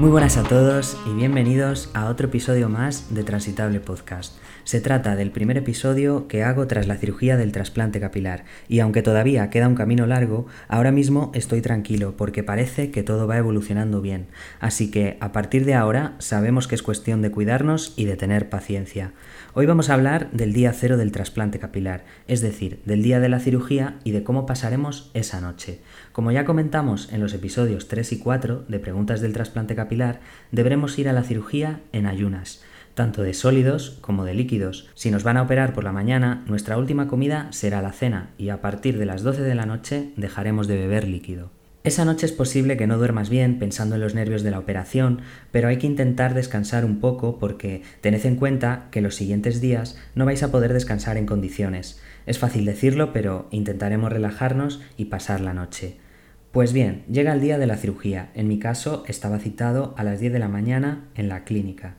Buenas a todos y bienvenidos a otro episodio más de Transitable Podcast. Se trata del primer episodio que hago tras la cirugía del trasplante capilar y aunque todavía queda un camino largo, ahora mismo estoy tranquilo porque parece que todo va evolucionando bien. Así que a partir de ahora sabemos que es cuestión de cuidarnos y de tener paciencia. Hoy vamos a hablar del día cero del trasplante capilar, es decir, del día de la cirugía y de cómo pasaremos esa noche. Como ya comentamos en los episodios 3 y 4 de Preguntas del trasplante capilar, deberemos ir a la cirugía en ayunas tanto de sólidos como de líquidos. Si nos van a operar por la mañana, nuestra última comida será la cena y a partir de las 12 de la noche dejaremos de beber líquido. Esa noche es posible que no duermas bien pensando en los nervios de la operación, pero hay que intentar descansar un poco porque tened en cuenta que los siguientes días no vais a poder descansar en condiciones. Es fácil decirlo, pero intentaremos relajarnos y pasar la noche. Pues bien, llega el día de la cirugía. En mi caso estaba citado a las 10 de la mañana en la clínica.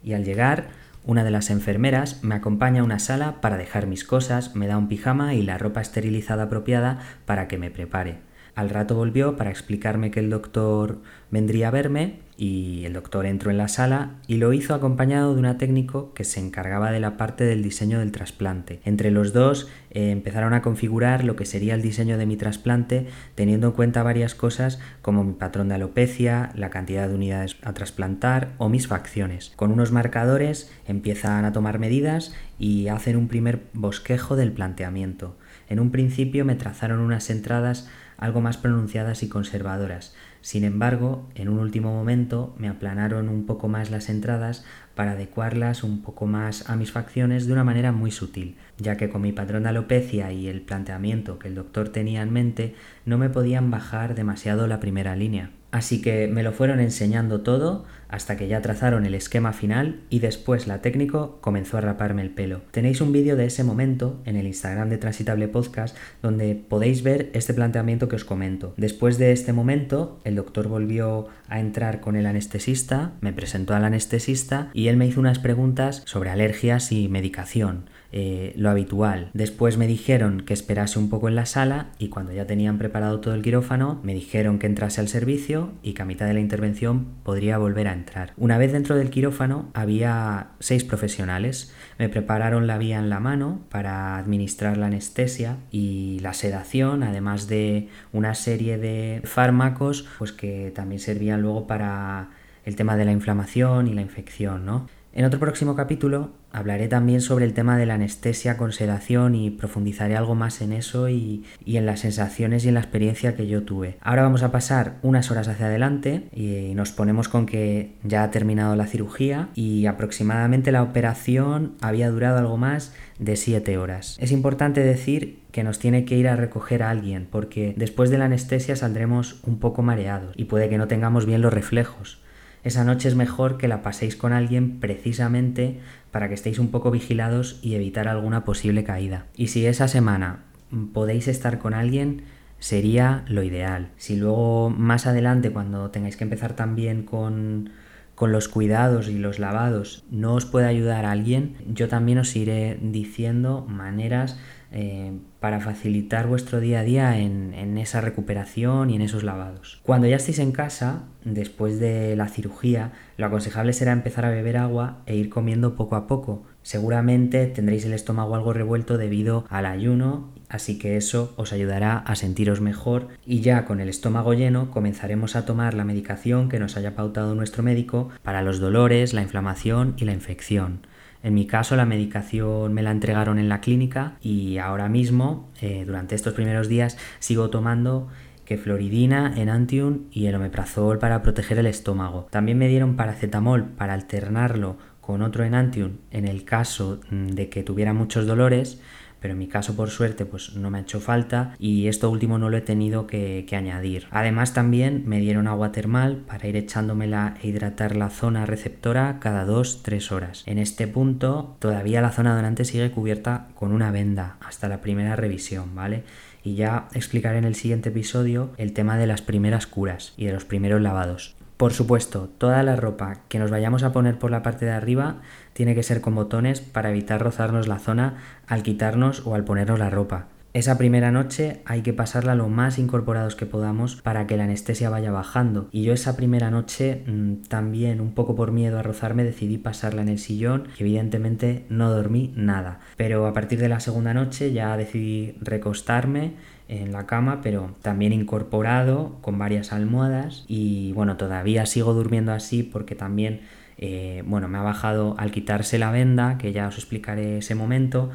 Y al llegar, una de las enfermeras me acompaña a una sala para dejar mis cosas, me da un pijama y la ropa esterilizada apropiada para que me prepare. Al rato volvió para explicarme que el doctor vendría a verme y el doctor entró en la sala y lo hizo acompañado de una técnico que se encargaba de la parte del diseño del trasplante. Entre los dos eh, empezaron a configurar lo que sería el diseño de mi trasplante teniendo en cuenta varias cosas como mi patrón de alopecia, la cantidad de unidades a trasplantar o mis facciones. Con unos marcadores empiezan a tomar medidas y hacen un primer bosquejo del planteamiento. En un principio me trazaron unas entradas algo más pronunciadas y conservadoras. Sin embargo, en un último momento me aplanaron un poco más las entradas para adecuarlas un poco más a mis facciones de una manera muy sutil, ya que con mi patrón de alopecia y el planteamiento que el doctor tenía en mente no me podían bajar demasiado la primera línea. Así que me lo fueron enseñando todo hasta que ya trazaron el esquema final y después la técnico comenzó a raparme el pelo. Tenéis un vídeo de ese momento en el Instagram de Transitable Podcast donde podéis ver este planteamiento que os comento. Después de este momento, el doctor volvió a entrar con el anestesista, me presentó al anestesista y él me hizo unas preguntas sobre alergias y medicación. Eh, lo habitual. Después me dijeron que esperase un poco en la sala y cuando ya tenían preparado todo el quirófano me dijeron que entrase al servicio y que a mitad de la intervención podría volver a entrar. Una vez dentro del quirófano había seis profesionales. Me prepararon la vía en la mano para administrar la anestesia y la sedación, además de una serie de fármacos pues que también servían luego para el tema de la inflamación y la infección, ¿no? En otro próximo capítulo hablaré también sobre el tema de la anestesia con sedación y profundizaré algo más en eso y, en las sensaciones y en la experiencia que yo tuve. Ahora vamos a pasar unas horas hacia adelante y nos ponemos con que ya ha terminado la cirugía y aproximadamente la operación había durado algo más de 7 horas. Es importante decir que nos tiene que ir a recoger a alguien porque después de la anestesia saldremos un poco mareados y puede que no tengamos bien los reflejos esa noche es mejor que la paséis con alguien precisamente para que estéis un poco vigilados y evitar alguna posible caída. Y si esa semana podéis estar con alguien, sería lo ideal. Si luego más adelante, cuando tengáis que empezar también con, con los cuidados y los lavados, no os puede ayudar alguien, yo también os iré diciendo maneras eh, para facilitar vuestro día a día en, en, esa recuperación y en esos lavados. Cuando ya estéis en casa, después de la cirugía, lo aconsejable será empezar a beber agua e ir comiendo poco a poco. Seguramente tendréis el estómago algo revuelto debido al ayuno, así que eso os ayudará a sentiros mejor y ya con el estómago lleno comenzaremos a tomar la medicación que nos haya pautado nuestro médico para los dolores, la inflamación y la infección. En mi caso la medicación me la entregaron en la clínica y ahora mismo, eh, durante estos primeros días, sigo tomando kefloridina, enantium y el omeprazol para proteger el estómago. También me dieron paracetamol para alternarlo con otro enantium en el caso mm, de que tuviera muchos dolores pero en mi caso por suerte pues no me ha hecho falta y esto último no lo he tenido que, añadir. Además también me dieron agua termal para ir echándomela e hidratar la zona receptora cada 2-3 horas. En este punto todavía la zona donante sigue cubierta con una venda hasta la primera revisión, ¿vale? Y ya explicaré en el siguiente episodio el tema de las primeras curas y de los primeros lavados. Por supuesto, toda la ropa que nos vayamos a poner por la parte de arriba tiene que ser con botones para evitar rozarnos la zona al quitarnos o al ponernos la ropa. Esa primera noche hay que pasarla lo más incorporados que podamos para que la anestesia vaya bajando. Y yo esa primera noche mm, también, un poco por miedo a rozarme, decidí pasarla en el sillón y evidentemente no dormí nada. Pero a partir de la segunda noche ya decidí recostarme en la cama, pero también incorporado con varias almohadas y bueno, todavía sigo durmiendo así porque también eh, bueno, me ha bajado al quitarse la venda, que ya os explicaré ese momento,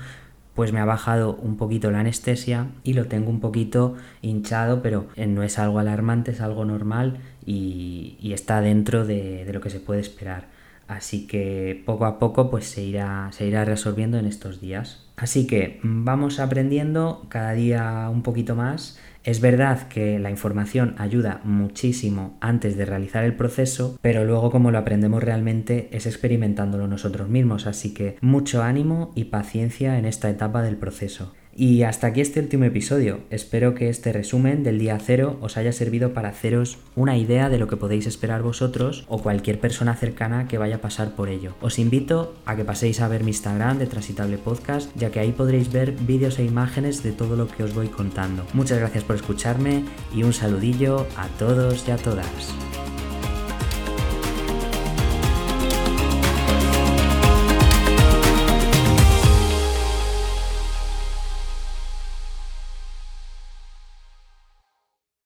pues me ha bajado un poquito la anestesia y lo tengo un poquito hinchado, pero eh, no es algo alarmante, es algo normal y, está dentro de, lo que se puede esperar. Así que poco a poco pues se irá, se irá resolviendo en estos días. Así que vamos aprendiendo cada día un poquito más es verdad que la información ayuda muchísimo antes de realizar el proceso, pero luego como lo aprendemos realmente es experimentándolo nosotros mismos, así que mucho ánimo y paciencia en esta etapa del proceso. Y hasta aquí este último episodio. Espero que este resumen del día cero os haya servido para haceros una idea de lo que podéis esperar vosotros o cualquier persona cercana que vaya a pasar por ello. Os invito a que paséis a ver mi Instagram de Transitable Podcast, ya que ahí podréis ver vídeos e imágenes de todo lo que os voy contando. Muchas gracias por escucharme y un saludillo a todos y a todas.